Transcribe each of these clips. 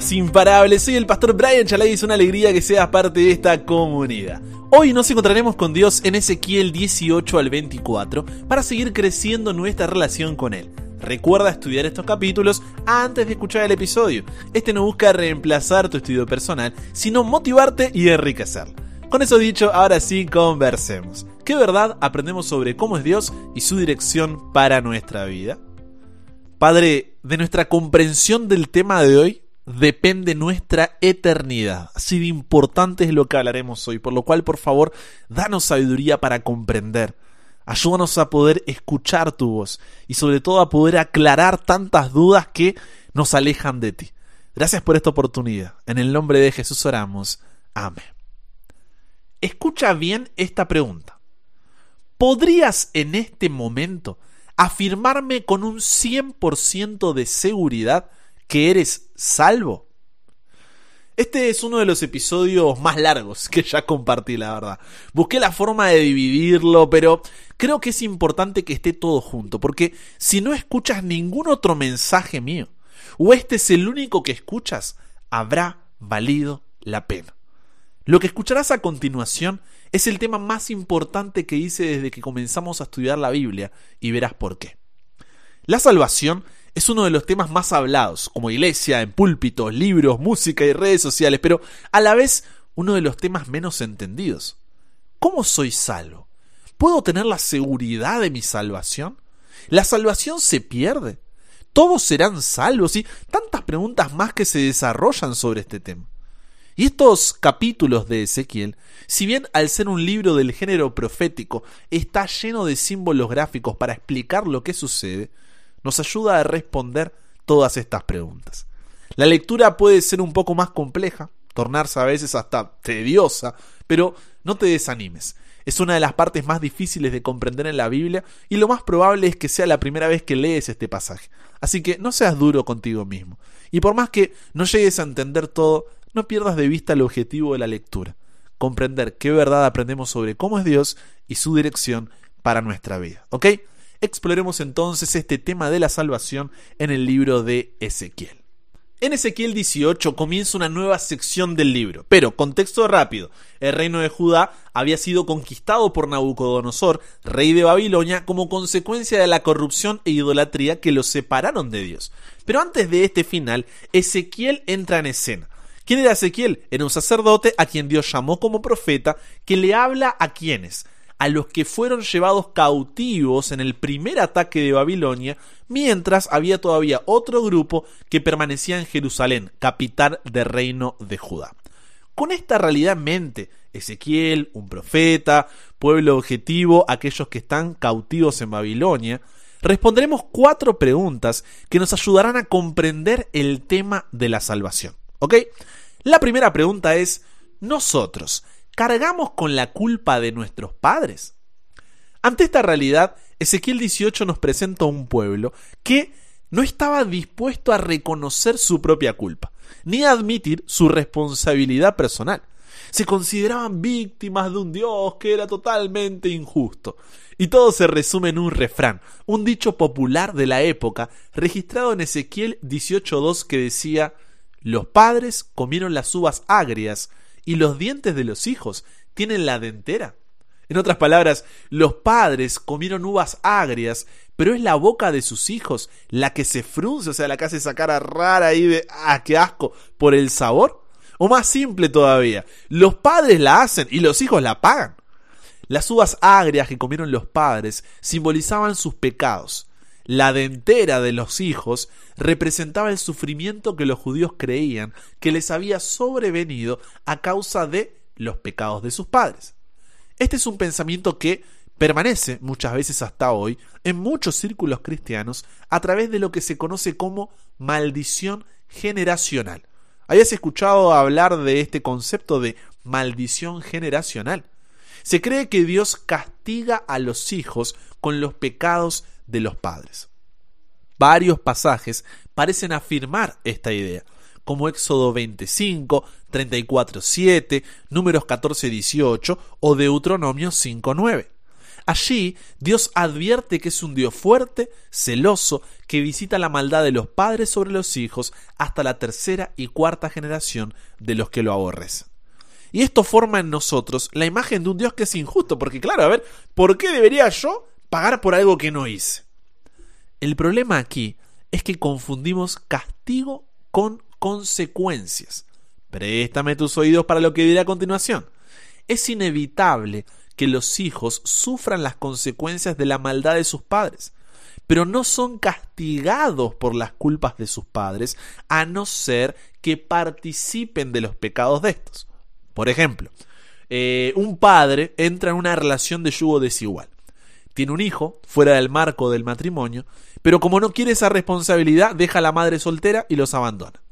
imparables. Soy el pastor Brian Chalai y es una alegría que seas parte de esta comunidad. Hoy nos encontraremos con Dios en Ezequiel 18 al 24 para seguir creciendo nuestra relación con Él. Recuerda estudiar estos capítulos antes de escuchar el episodio. Este no busca reemplazar tu estudio personal, sino motivarte y enriquecerlo. Con eso dicho, ahora sí conversemos. ¿Qué verdad aprendemos sobre cómo es Dios y su dirección para nuestra vida? Padre, de nuestra comprensión del tema de hoy depende nuestra eternidad. Así de importante es lo que hablaremos hoy, por lo cual, por favor, danos sabiduría para comprender. Ayúdanos a poder escuchar tu voz y sobre todo a poder aclarar tantas dudas que nos alejan de ti. Gracias por esta oportunidad. En el nombre de Jesús oramos. Amén. Escucha bien esta pregunta. ¿Podrías en este momento afirmarme con un 100% de seguridad que eres salvo? Este es uno de los episodios más largos que ya compartí, la verdad. Busqué la forma de dividirlo, pero creo que es importante que esté todo junto, porque si no escuchas ningún otro mensaje mío, o este es el único que escuchas, habrá valido la pena. Lo que escucharás a continuación es el tema más importante que hice desde que comenzamos a estudiar la Biblia y verás por qué. La salvación es uno de los temas más hablados, como iglesia, en púlpitos, libros, música y redes sociales, pero a la vez uno de los temas menos entendidos. ¿Cómo soy salvo? ¿Puedo tener la seguridad de mi salvación? ¿La salvación se pierde? ¿Todos serán salvos? Y tantas preguntas más que se desarrollan sobre este tema. Y estos capítulos de Ezequiel, si bien al ser un libro del género profético está lleno de símbolos gráficos para explicar lo que sucede, nos ayuda a responder todas estas preguntas. La lectura puede ser un poco más compleja, tornarse a veces hasta tediosa, pero no te desanimes. Es una de las partes más difíciles de comprender en la Biblia y lo más probable es que sea la primera vez que lees este pasaje. Así que no seas duro contigo mismo. Y por más que no llegues a entender todo, no pierdas de vista el objetivo de la lectura, comprender qué verdad aprendemos sobre cómo es Dios y su dirección para nuestra vida. ¿Ok? Exploremos entonces este tema de la salvación en el libro de Ezequiel. En Ezequiel 18 comienza una nueva sección del libro, pero contexto rápido. El reino de Judá había sido conquistado por Nabucodonosor, rey de Babilonia, como consecuencia de la corrupción e idolatría que los separaron de Dios. Pero antes de este final, Ezequiel entra en escena. ¿Quién era Ezequiel? Era un sacerdote a quien Dios llamó como profeta que le habla a quienes, a los que fueron llevados cautivos en el primer ataque de Babilonia, mientras había todavía otro grupo que permanecía en Jerusalén, capital del reino de Judá. Con esta realidad en mente, Ezequiel, un profeta, pueblo objetivo, aquellos que están cautivos en Babilonia, responderemos cuatro preguntas que nos ayudarán a comprender el tema de la salvación. ¿Ok? La primera pregunta es, ¿nosotros cargamos con la culpa de nuestros padres? Ante esta realidad, Ezequiel 18 nos presenta un pueblo que no estaba dispuesto a reconocer su propia culpa, ni a admitir su responsabilidad personal. Se consideraban víctimas de un Dios que era totalmente injusto. Y todo se resume en un refrán, un dicho popular de la época, registrado en Ezequiel 18.2 que decía los padres comieron las uvas agrias y los dientes de los hijos tienen la dentera. En otras palabras, los padres comieron uvas agrias, pero es la boca de sus hijos la que se frunce, o sea, la que hace esa cara rara ahí de ¡ah, qué asco! por el sabor. O más simple todavía, los padres la hacen y los hijos la pagan. Las uvas agrias que comieron los padres simbolizaban sus pecados, la dentera de los hijos representaba el sufrimiento que los judíos creían que les había sobrevenido a causa de los pecados de sus padres. Este es un pensamiento que permanece muchas veces hasta hoy en muchos círculos cristianos a través de lo que se conoce como maldición generacional. ¿Habías escuchado hablar de este concepto de maldición generacional? Se cree que Dios castiga a los hijos con los pecados de los padres. Varios pasajes parecen afirmar esta idea, como Éxodo 25, 34, 7, Números 14, 18 o Deuteronomio 5, 9. Allí Dios advierte que es un Dios fuerte, celoso, que visita la maldad de los padres sobre los hijos hasta la tercera y cuarta generación de los que lo aborrecen. Y esto forma en nosotros la imagen de un Dios que es injusto, porque claro, a ver, ¿por qué debería yo pagar por algo que no hice? El problema aquí es que confundimos castigo con consecuencias. Préstame tus oídos para lo que diré a continuación. Es inevitable que los hijos sufran las consecuencias de la maldad de sus padres, pero no son castigados por las culpas de sus padres, a no ser que participen de los pecados de estos. Por ejemplo, eh, un padre entra en una relación de yugo desigual. Tiene un hijo fuera del marco del matrimonio, pero como no quiere esa responsabilidad, deja a la madre soltera y los abandona.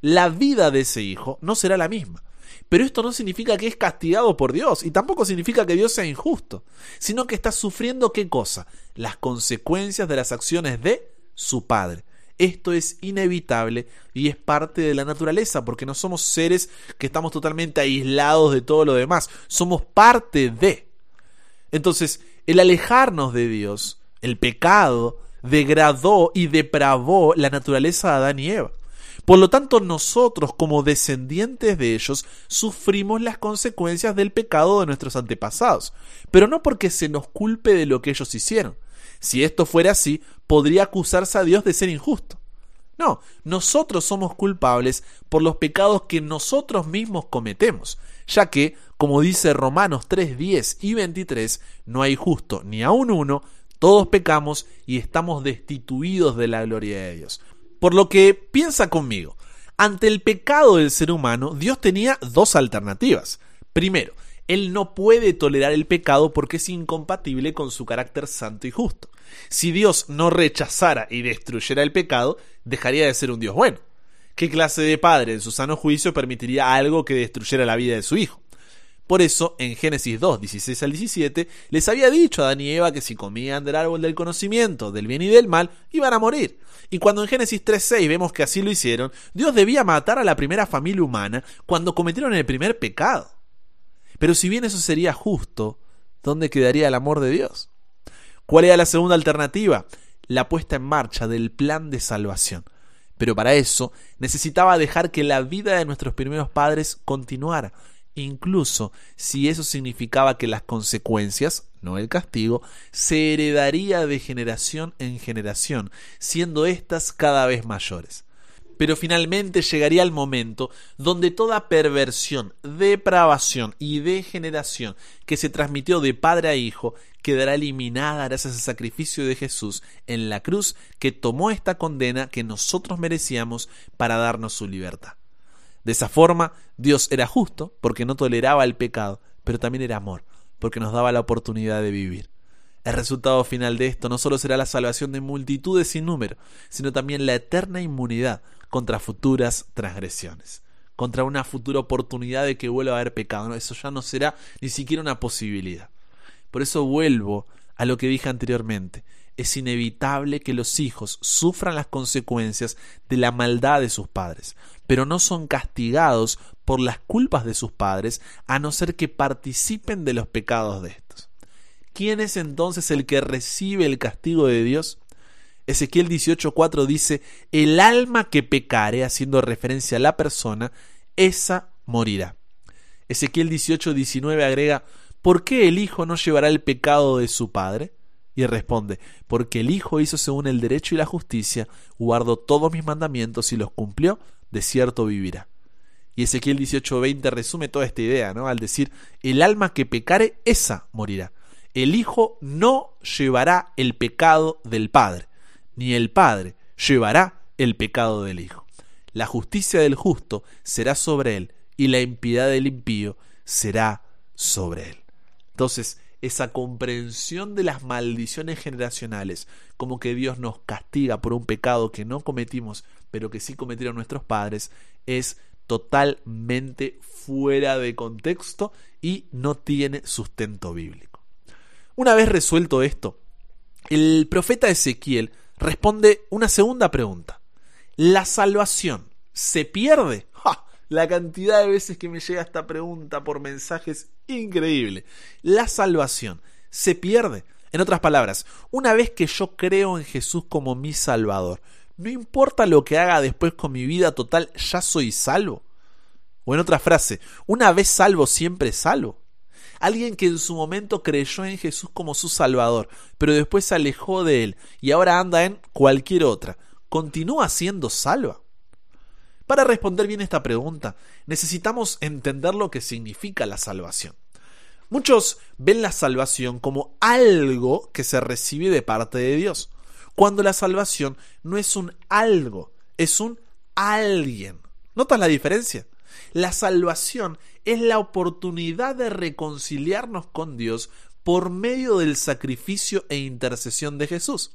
La vida de ese hijo no será la misma. Pero esto no significa que es castigado por Dios y tampoco significa que Dios sea injusto, sino que está sufriendo qué cosa? Las consecuencias de las acciones de su Padre. Esto es inevitable y es parte de la naturaleza, porque no somos seres que estamos totalmente aislados de todo lo demás, somos parte de. Entonces, el alejarnos de Dios, el pecado, degradó y depravó la naturaleza de Adán y Eva. Por lo tanto, nosotros como descendientes de ellos sufrimos las consecuencias del pecado de nuestros antepasados, pero no porque se nos culpe de lo que ellos hicieron. Si esto fuera así, podría acusarse a Dios de ser injusto. No, nosotros somos culpables por los pecados que nosotros mismos cometemos, ya que, como dice Romanos 3, 10 y 23, no hay justo ni aun uno, todos pecamos y estamos destituidos de la gloria de Dios. Por lo que piensa conmigo, ante el pecado del ser humano, Dios tenía dos alternativas. Primero, Él no puede tolerar el pecado porque es incompatible con su carácter santo y justo. Si Dios no rechazara y destruyera el pecado, dejaría de ser un Dios bueno. ¿Qué clase de padre en su sano juicio permitiría algo que destruyera la vida de su hijo? Por eso, en Génesis 2, 16 al 17, les había dicho a Adán y Eva que si comían del árbol del conocimiento, del bien y del mal, iban a morir. Y cuando en Génesis 3.6 vemos que así lo hicieron, Dios debía matar a la primera familia humana cuando cometieron el primer pecado. Pero si bien eso sería justo, ¿dónde quedaría el amor de Dios? ¿Cuál era la segunda alternativa? La puesta en marcha del plan de salvación. Pero para eso necesitaba dejar que la vida de nuestros primeros padres continuara, incluso si eso significaba que las consecuencias, no el castigo, se heredaría de generación en generación, siendo éstas cada vez mayores. Pero finalmente llegaría el momento donde toda perversión, depravación y degeneración que se transmitió de padre a hijo quedará eliminada gracias al sacrificio de Jesús en la cruz que tomó esta condena que nosotros merecíamos para darnos su libertad. De esa forma, Dios era justo porque no toleraba el pecado, pero también era amor porque nos daba la oportunidad de vivir. El resultado final de esto no solo será la salvación de multitudes sin número, sino también la eterna inmunidad contra futuras transgresiones, contra una futura oportunidad de que vuelva a haber pecado. Eso ya no será ni siquiera una posibilidad. Por eso vuelvo a lo que dije anteriormente. Es inevitable que los hijos sufran las consecuencias de la maldad de sus padres, pero no son castigados por las culpas de sus padres, a no ser que participen de los pecados de estos. ¿Quién es entonces el que recibe el castigo de Dios? Ezequiel 18:4 dice, el alma que pecare, haciendo referencia a la persona, esa morirá. Ezequiel 18:19 agrega, ¿por qué el Hijo no llevará el pecado de su Padre? Y responde, porque el Hijo hizo según el derecho y la justicia, guardó todos mis mandamientos y los cumplió, de cierto vivirá. Y Ezequiel 18:20 resume toda esta idea, ¿no? Al decir, el alma que pecare, esa morirá. El Hijo no llevará el pecado del Padre, ni el Padre llevará el pecado del Hijo. La justicia del justo será sobre él, y la impiedad del impío será sobre él. Entonces, esa comprensión de las maldiciones generacionales, como que Dios nos castiga por un pecado que no cometimos, pero que sí cometieron nuestros padres, es totalmente fuera de contexto y no tiene sustento bíblico. Una vez resuelto esto, el profeta Ezequiel responde una segunda pregunta. ¿La salvación se pierde? La cantidad de veces que me llega esta pregunta por mensajes increíble. ¿La salvación se pierde. En otras palabras, una vez que yo creo en Jesús como mi Salvador, no importa lo que haga después con mi vida total, ya soy salvo. O en otra frase, una vez salvo, siempre salvo. Alguien que en su momento creyó en Jesús como su Salvador, pero después se alejó de él y ahora anda en cualquier otra, ¿continúa siendo salva? Para responder bien esta pregunta, necesitamos entender lo que significa la salvación. Muchos ven la salvación como algo que se recibe de parte de Dios, cuando la salvación no es un algo, es un alguien. ¿Notas la diferencia? La salvación es la oportunidad de reconciliarnos con Dios por medio del sacrificio e intercesión de Jesús.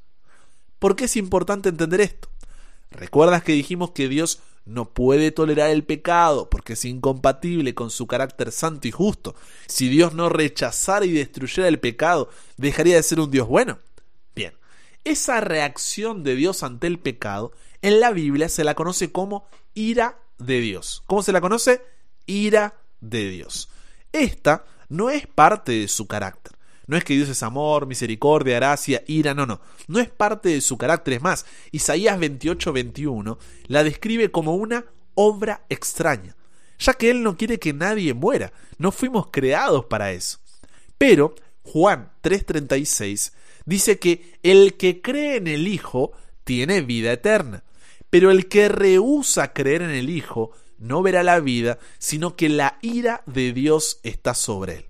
¿Por qué es importante entender esto? ¿Recuerdas que dijimos que Dios no puede tolerar el pecado porque es incompatible con su carácter santo y justo? Si Dios no rechazara y destruyera el pecado, ¿dejaría de ser un Dios bueno? Bien, esa reacción de Dios ante el pecado en la Biblia se la conoce como ira de Dios. ¿Cómo se la conoce? Ira de Dios. Esta no es parte de su carácter. No es que Dios es amor, misericordia, gracia, ira, no, no. No es parte de su carácter. Es más, Isaías 28, 21 la describe como una obra extraña, ya que Él no quiere que nadie muera. No fuimos creados para eso. Pero Juan 3:36 dice que el que cree en el Hijo tiene vida eterna. Pero el que rehúsa creer en el Hijo no verá la vida, sino que la ira de Dios está sobre él.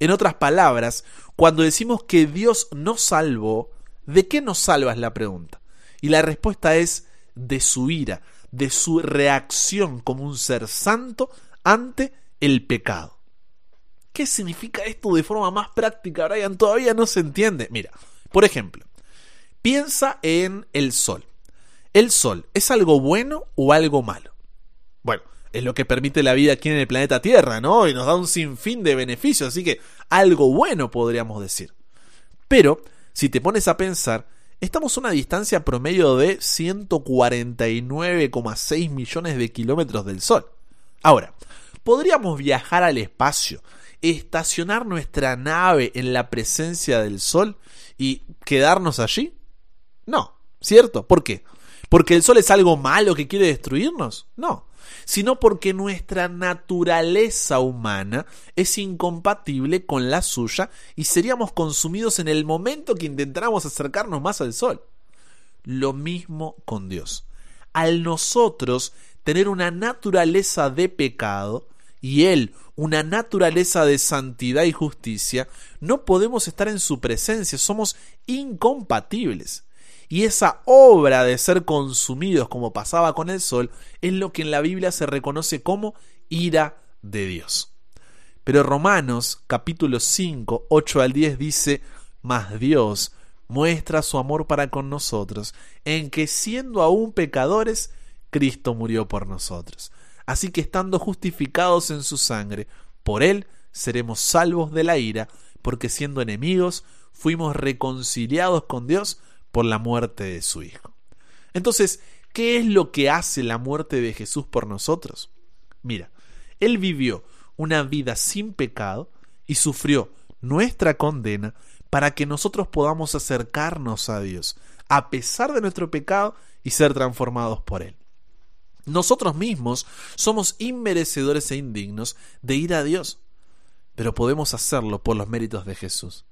En otras palabras, cuando decimos que Dios nos salvó, ¿de qué nos salva es la pregunta? Y la respuesta es de su ira, de su reacción como un ser santo ante el pecado. ¿Qué significa esto de forma más práctica, Brian? Todavía no se entiende. Mira, por ejemplo, piensa en el sol. ¿El Sol es algo bueno o algo malo? Bueno, es lo que permite la vida aquí en el planeta Tierra, ¿no? Y nos da un sinfín de beneficios, así que algo bueno podríamos decir. Pero, si te pones a pensar, estamos a una distancia promedio de 149,6 millones de kilómetros del Sol. Ahora, ¿podríamos viajar al espacio, estacionar nuestra nave en la presencia del Sol y quedarnos allí? No, ¿cierto? ¿Por qué? ¿Porque el sol es algo malo que quiere destruirnos? No, sino porque nuestra naturaleza humana es incompatible con la suya y seríamos consumidos en el momento que intentáramos acercarnos más al sol. Lo mismo con Dios. Al nosotros tener una naturaleza de pecado y Él una naturaleza de santidad y justicia, no podemos estar en su presencia, somos incompatibles. Y esa obra de ser consumidos como pasaba con el sol es lo que en la Biblia se reconoce como ira de Dios. Pero Romanos capítulo 5, 8 al 10 dice, mas Dios muestra su amor para con nosotros, en que siendo aún pecadores, Cristo murió por nosotros. Así que estando justificados en su sangre, por él seremos salvos de la ira, porque siendo enemigos, fuimos reconciliados con Dios por la muerte de su Hijo. Entonces, ¿qué es lo que hace la muerte de Jesús por nosotros? Mira, Él vivió una vida sin pecado y sufrió nuestra condena para que nosotros podamos acercarnos a Dios, a pesar de nuestro pecado y ser transformados por Él. Nosotros mismos somos inmerecedores e indignos de ir a Dios, pero podemos hacerlo por los méritos de Jesús.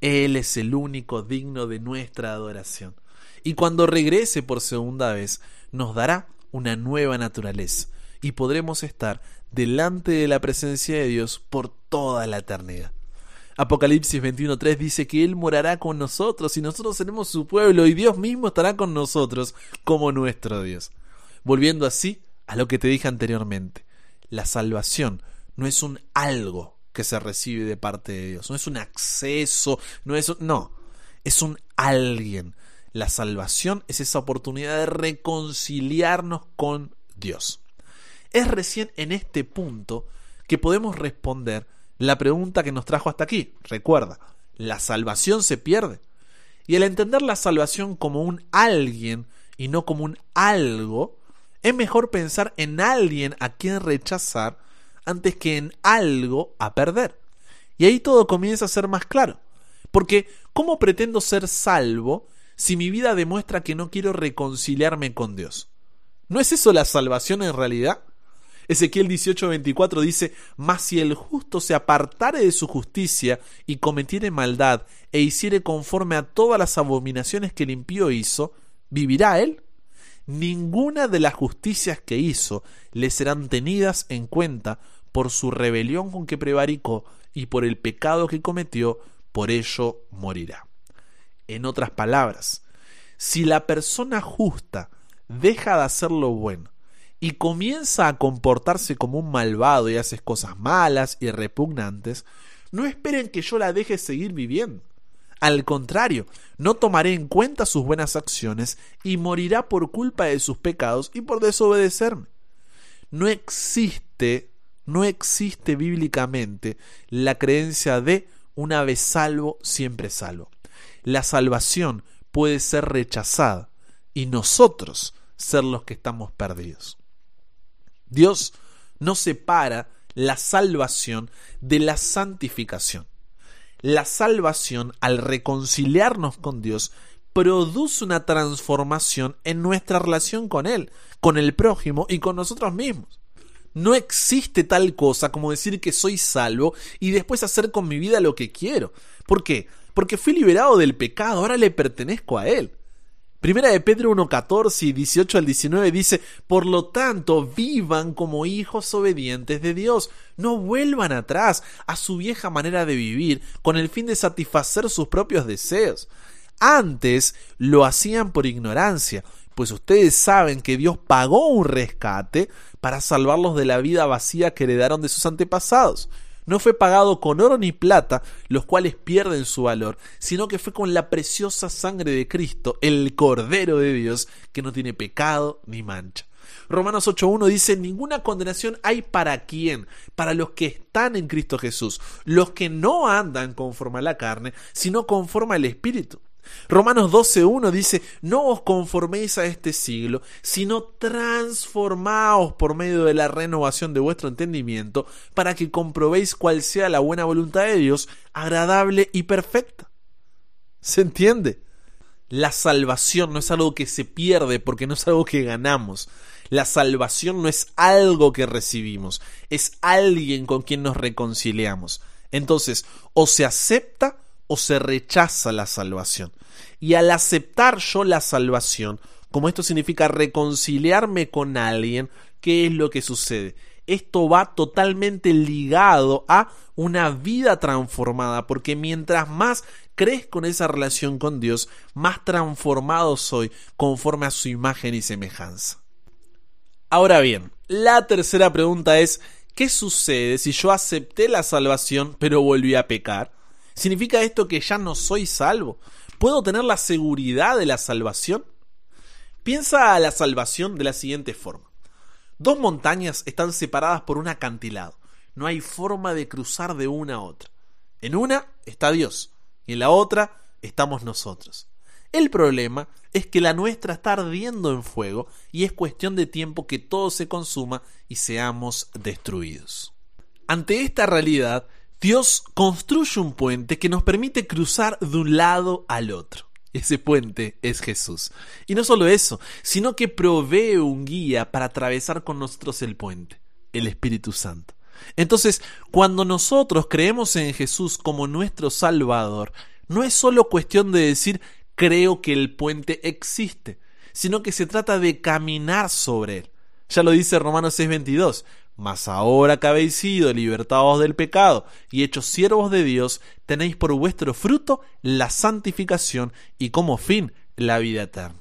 Él es el único digno de nuestra adoración. Y cuando regrese por segunda vez, nos dará una nueva naturaleza y podremos estar delante de la presencia de Dios por toda la eternidad. Apocalipsis 21.3 dice que Él morará con nosotros y nosotros seremos su pueblo y Dios mismo estará con nosotros como nuestro Dios. Volviendo así a lo que te dije anteriormente, la salvación no es un algo que se recibe de parte de Dios. No es un acceso, no es no, es un alguien. La salvación es esa oportunidad de reconciliarnos con Dios. Es recién en este punto que podemos responder la pregunta que nos trajo hasta aquí. Recuerda, la salvación se pierde. Y al entender la salvación como un alguien y no como un algo, es mejor pensar en alguien a quien rechazar antes que en algo a perder. Y ahí todo comienza a ser más claro. Porque, ¿cómo pretendo ser salvo si mi vida demuestra que no quiero reconciliarme con Dios? ¿No es eso la salvación en realidad? Ezequiel 18:24 dice, Mas si el justo se apartare de su justicia y cometiere maldad e hiciere conforme a todas las abominaciones que el impío hizo, ¿vivirá él? Ninguna de las justicias que hizo le serán tenidas en cuenta por su rebelión con que prevaricó y por el pecado que cometió, por ello morirá. En otras palabras, si la persona justa deja de hacer lo bueno y comienza a comportarse como un malvado y hace cosas malas y repugnantes, no esperen que yo la deje seguir viviendo. Al contrario, no tomaré en cuenta sus buenas acciones y morirá por culpa de sus pecados y por desobedecerme. No existe, no existe bíblicamente la creencia de una vez salvo, siempre salvo. La salvación puede ser rechazada y nosotros ser los que estamos perdidos. Dios no separa la salvación de la santificación. La salvación, al reconciliarnos con Dios, produce una transformación en nuestra relación con Él, con el prójimo y con nosotros mismos. No existe tal cosa como decir que soy salvo y después hacer con mi vida lo que quiero. ¿Por qué? Porque fui liberado del pecado, ahora le pertenezco a Él. Primera de Pedro 1.14 y 18 al 19 dice, Por lo tanto, vivan como hijos obedientes de Dios, no vuelvan atrás a su vieja manera de vivir con el fin de satisfacer sus propios deseos. Antes lo hacían por ignorancia, pues ustedes saben que Dios pagó un rescate para salvarlos de la vida vacía que heredaron de sus antepasados no fue pagado con oro ni plata, los cuales pierden su valor, sino que fue con la preciosa sangre de Cristo, el Cordero de Dios, que no tiene pecado ni mancha. Romanos 8.1 dice, ninguna condenación hay para quién, para los que están en Cristo Jesús, los que no andan conforme a la carne, sino conforme al Espíritu. Romanos 12.1 dice, no os conforméis a este siglo, sino transformaos por medio de la renovación de vuestro entendimiento, para que comprobéis cuál sea la buena voluntad de Dios, agradable y perfecta. ¿Se entiende? La salvación no es algo que se pierde porque no es algo que ganamos. La salvación no es algo que recibimos, es alguien con quien nos reconciliamos. Entonces, o se acepta o se rechaza la salvación. Y al aceptar yo la salvación, como esto significa reconciliarme con alguien, ¿qué es lo que sucede? Esto va totalmente ligado a una vida transformada, porque mientras más crezco en esa relación con Dios, más transformado soy conforme a su imagen y semejanza. Ahora bien, la tercera pregunta es, ¿qué sucede si yo acepté la salvación pero volví a pecar? ¿Significa esto que ya no soy salvo? ¿Puedo tener la seguridad de la salvación? Piensa a la salvación de la siguiente forma. Dos montañas están separadas por un acantilado. No hay forma de cruzar de una a otra. En una está Dios y en la otra estamos nosotros. El problema es que la nuestra está ardiendo en fuego y es cuestión de tiempo que todo se consuma y seamos destruidos. Ante esta realidad, Dios construye un puente que nos permite cruzar de un lado al otro. Ese puente es Jesús. Y no solo eso, sino que provee un guía para atravesar con nosotros el puente, el Espíritu Santo. Entonces, cuando nosotros creemos en Jesús como nuestro Salvador, no es solo cuestión de decir creo que el puente existe, sino que se trata de caminar sobre él. Ya lo dice Romanos 6:22, mas ahora que habéis sido libertados del pecado y hechos siervos de Dios, tenéis por vuestro fruto la santificación y como fin la vida eterna.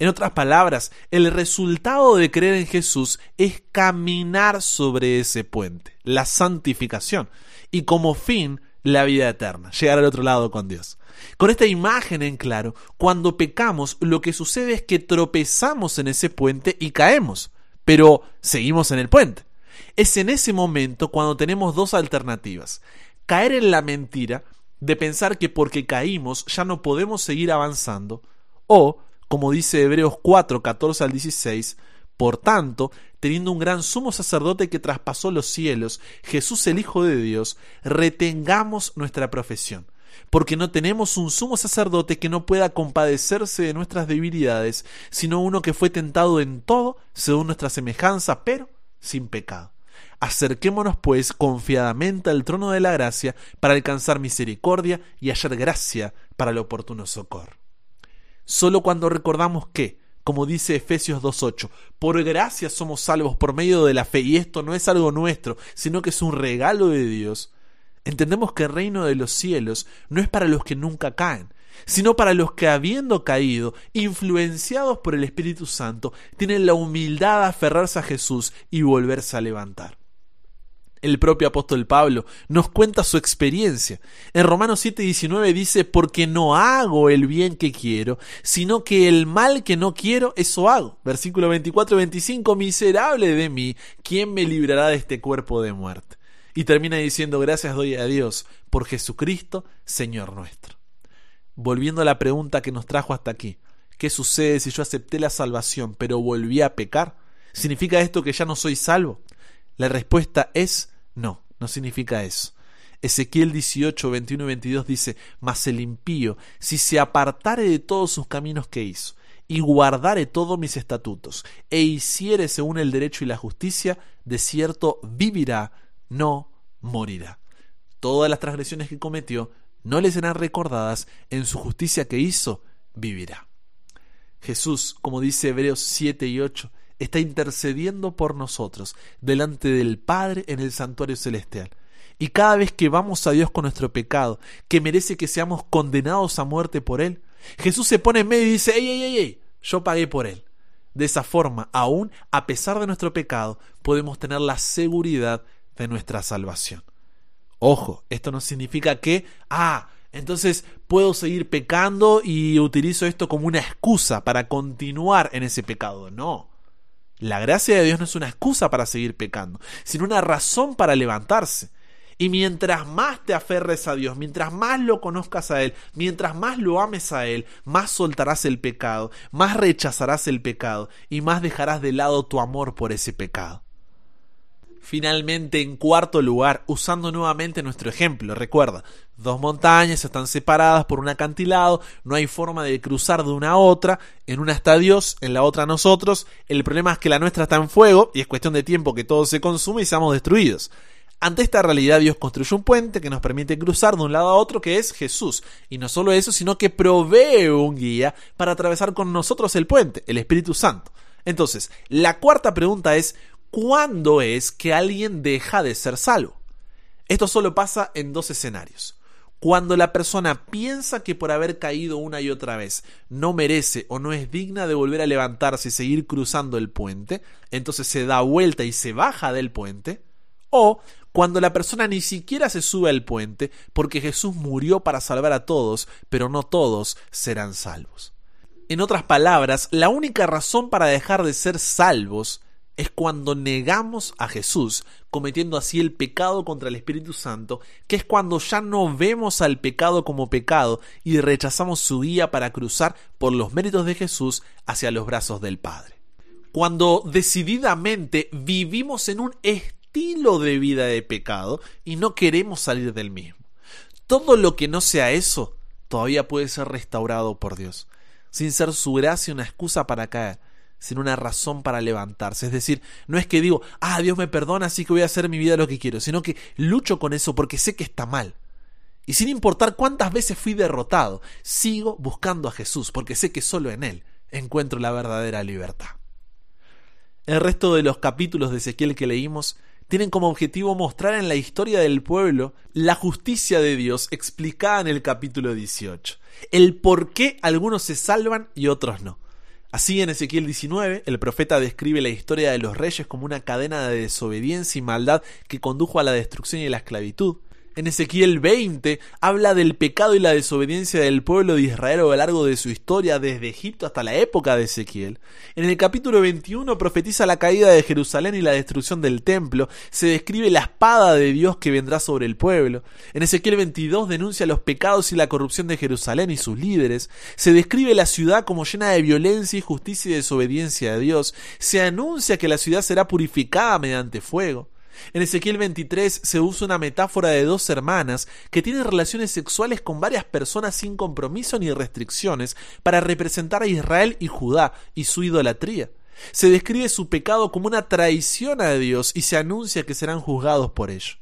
En otras palabras, el resultado de creer en Jesús es caminar sobre ese puente, la santificación, y como fin la vida eterna, llegar al otro lado con Dios. Con esta imagen en claro, cuando pecamos, lo que sucede es que tropezamos en ese puente y caemos, pero seguimos en el puente. Es en ese momento cuando tenemos dos alternativas. Caer en la mentira de pensar que porque caímos ya no podemos seguir avanzando, o, como dice Hebreos 4, 14 al 16, por tanto, teniendo un gran sumo sacerdote que traspasó los cielos, Jesús el Hijo de Dios, retengamos nuestra profesión, porque no tenemos un sumo sacerdote que no pueda compadecerse de nuestras debilidades, sino uno que fue tentado en todo, según nuestra semejanza, pero sin pecado. Acerquémonos, pues, confiadamente al trono de la gracia para alcanzar misericordia y hallar gracia para el oportuno socorro. Solo cuando recordamos que, como dice Efesios 2.8, por gracia somos salvos por medio de la fe, y esto no es algo nuestro, sino que es un regalo de Dios, entendemos que el reino de los cielos no es para los que nunca caen, sino para los que habiendo caído, influenciados por el Espíritu Santo, tienen la humildad de aferrarse a Jesús y volverse a levantar. El propio apóstol Pablo nos cuenta su experiencia. En Romanos 7:19 dice, porque no hago el bien que quiero, sino que el mal que no quiero, eso hago. Versículo 24-25, miserable de mí, ¿quién me librará de este cuerpo de muerte? Y termina diciendo, gracias doy a Dios por Jesucristo, Señor nuestro. Volviendo a la pregunta que nos trajo hasta aquí, ¿qué sucede si yo acepté la salvación pero volví a pecar? ¿Significa esto que ya no soy salvo? La respuesta es no, no significa eso. Ezequiel 18, 21 y 22 dice, Mas el impío, si se apartare de todos sus caminos que hizo, y guardare todos mis estatutos, e hiciere según el derecho y la justicia, de cierto vivirá, no morirá. Todas las transgresiones que cometió no le serán recordadas, en su justicia que hizo, vivirá. Jesús, como dice Hebreos 7 y 8, está intercediendo por nosotros delante del Padre en el santuario celestial. Y cada vez que vamos a Dios con nuestro pecado, que merece que seamos condenados a muerte por Él, Jesús se pone en medio y dice, ¡Ey, ey, ey, ey! Yo pagué por Él. De esa forma, aún a pesar de nuestro pecado, podemos tener la seguridad de nuestra salvación. Ojo, esto no significa que, ah, entonces puedo seguir pecando y utilizo esto como una excusa para continuar en ese pecado. No. La gracia de Dios no es una excusa para seguir pecando, sino una razón para levantarse. Y mientras más te aferres a Dios, mientras más lo conozcas a Él, mientras más lo ames a Él, más soltarás el pecado, más rechazarás el pecado y más dejarás de lado tu amor por ese pecado. Finalmente, en cuarto lugar, usando nuevamente nuestro ejemplo, recuerda, dos montañas están separadas por un acantilado, no hay forma de cruzar de una a otra, en una está Dios, en la otra nosotros, el problema es que la nuestra está en fuego y es cuestión de tiempo que todo se consume y seamos destruidos. Ante esta realidad Dios construye un puente que nos permite cruzar de un lado a otro que es Jesús. Y no solo eso, sino que provee un guía para atravesar con nosotros el puente, el Espíritu Santo. Entonces, la cuarta pregunta es, ¿cuándo es que alguien deja de ser salvo? Esto solo pasa en dos escenarios. Cuando la persona piensa que por haber caído una y otra vez no merece o no es digna de volver a levantarse y seguir cruzando el puente, entonces se da vuelta y se baja del puente. O cuando la persona ni siquiera se sube al puente porque Jesús murió para salvar a todos, pero no todos serán salvos. En otras palabras, la única razón para dejar de ser salvos es cuando negamos a Jesús, cometiendo así el pecado contra el Espíritu Santo, que es cuando ya no vemos al pecado como pecado y rechazamos su guía para cruzar por los méritos de Jesús hacia los brazos del Padre. Cuando decididamente vivimos en un estilo de vida de pecado y no queremos salir del mismo. Todo lo que no sea eso todavía puede ser restaurado por Dios, sin ser su gracia una excusa para caer sin una razón para levantarse. Es decir, no es que digo, ah, Dios me perdona, así que voy a hacer mi vida lo que quiero, sino que lucho con eso porque sé que está mal. Y sin importar cuántas veces fui derrotado, sigo buscando a Jesús porque sé que solo en Él encuentro la verdadera libertad. El resto de los capítulos de Ezequiel que leímos tienen como objetivo mostrar en la historia del pueblo la justicia de Dios explicada en el capítulo 18, el por qué algunos se salvan y otros no Así en Ezequiel 19, el profeta describe la historia de los reyes como una cadena de desobediencia y maldad que condujo a la destrucción y la esclavitud. En Ezequiel 20 habla del pecado y la desobediencia del pueblo de Israel a lo largo de su historia, desde Egipto hasta la época de Ezequiel. En el capítulo 21 profetiza la caída de Jerusalén y la destrucción del templo, se describe la espada de Dios que vendrá sobre el pueblo. En Ezequiel 22 denuncia los pecados y la corrupción de Jerusalén y sus líderes, se describe la ciudad como llena de violencia, injusticia y desobediencia a Dios, se anuncia que la ciudad será purificada mediante fuego. En Ezequiel 23 se usa una metáfora de dos hermanas que tienen relaciones sexuales con varias personas sin compromiso ni restricciones para representar a Israel y Judá y su idolatría. Se describe su pecado como una traición a Dios y se anuncia que serán juzgados por ello.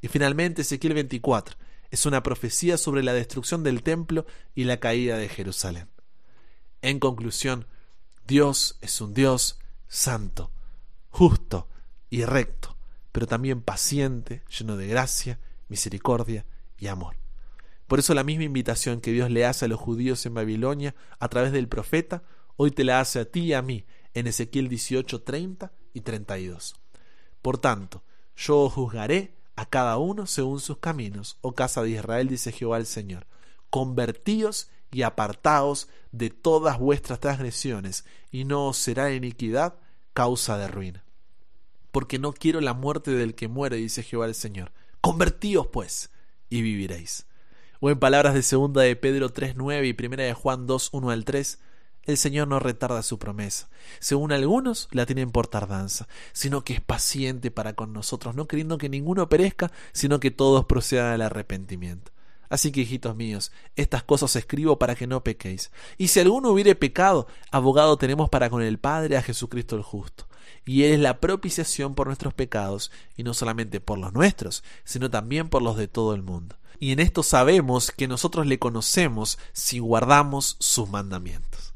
Y finalmente Ezequiel 24 es una profecía sobre la destrucción del templo y la caída de Jerusalén. En conclusión, Dios es un Dios santo, justo y recto, pero también paciente, lleno de gracia, misericordia y amor. Por eso la misma invitación que Dios le hace a los judíos en Babilonia a través del profeta, hoy te la hace a ti y a mí en Ezequiel 18, 30 y 32. Por tanto, yo juzgaré a cada uno según sus caminos, oh casa de Israel, dice Jehová el Señor. Convertíos y apartaos de todas vuestras transgresiones, y no os será iniquidad causa de ruina. Porque no quiero la muerte del que muere, dice Jehová el Señor. Convertíos, pues, y viviréis. O en palabras de segunda de Pedro 3.9 y primera de Juan 2.1 al 3, el Señor no retarda su promesa. Según algunos, la tienen por tardanza, sino que es paciente para con nosotros, no queriendo que ninguno perezca, sino que todos procedan al arrepentimiento. Así que, hijitos míos, estas cosas escribo para que no pequéis. Y si alguno hubiere pecado, abogado tenemos para con el Padre a Jesucristo el justo. Y Él es la propiciación por nuestros pecados, y no solamente por los nuestros, sino también por los de todo el mundo. Y en esto sabemos que nosotros le conocemos si guardamos sus mandamientos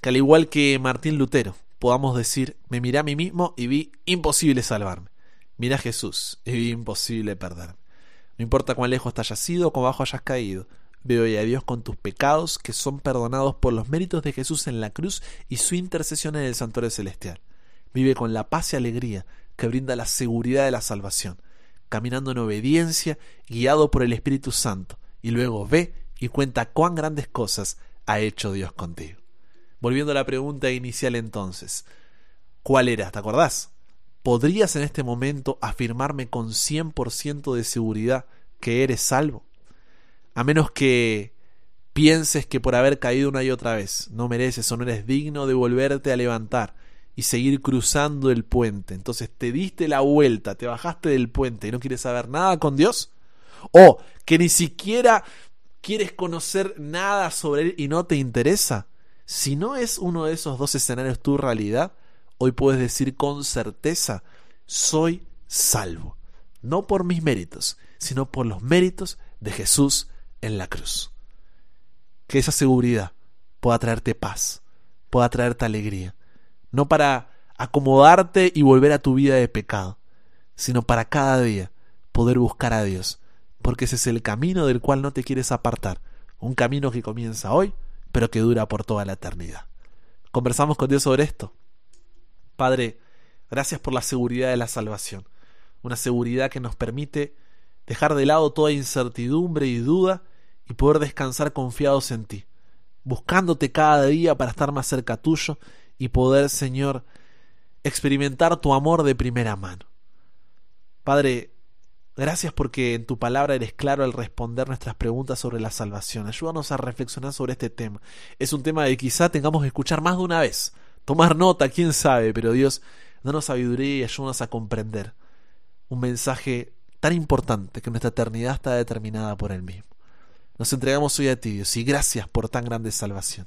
que al igual que Martín Lutero, podamos decir, me miré a mí mismo y vi imposible salvarme. Miré a Jesús y vi imposible perderme. No importa cuán lejos te hayas ido o cuán bajo hayas caído, veo a Dios con tus pecados que son perdonados por los méritos de Jesús en la cruz y su intercesión en el santuario celestial. Vive con la paz y alegría que brinda la seguridad de la salvación, caminando en obediencia, guiado por el Espíritu Santo, y luego ve y cuenta cuán grandes cosas ha hecho Dios contigo. Volviendo a la pregunta inicial entonces, ¿cuál era? ¿Te acordás? ¿Podrías en este momento afirmarme con 100% de seguridad que eres salvo? A menos que pienses que por haber caído una y otra vez no mereces o no eres digno de volverte a levantar y seguir cruzando el puente. Entonces te diste la vuelta, te bajaste del puente y no quieres saber nada con Dios. O que ni siquiera quieres conocer nada sobre Él y no te interesa. Si no es uno de esos dos escenarios tu realidad, hoy puedes decir con certeza, soy salvo. No por mis méritos, sino por los méritos de Jesús en la cruz. Que esa seguridad pueda traerte paz, pueda traerte alegría, no para acomodarte y volver a tu vida de pecado, sino para cada día poder buscar a Dios, porque ese es el camino del cual no te quieres apartar, un camino que comienza hoy pero que dura por toda la eternidad. Conversamos con Dios sobre esto. Padre, gracias por la seguridad de la salvación, una seguridad que nos permite dejar de lado toda incertidumbre y duda y poder descansar confiados en ti, buscándote cada día para estar más cerca tuyo y poder, Señor, experimentar tu amor de primera mano. Padre, Gracias porque en tu palabra eres claro al responder nuestras preguntas sobre la salvación. Ayúdanos a reflexionar sobre este tema. Es un tema que quizá tengamos que escuchar más de una vez. Tomar nota, quién sabe, pero Dios, danos sabiduría y ayúdanos a comprender un mensaje tan importante que nuestra eternidad está determinada por Él mismo. Nos entregamos hoy a ti, Dios, y gracias por tan grande salvación.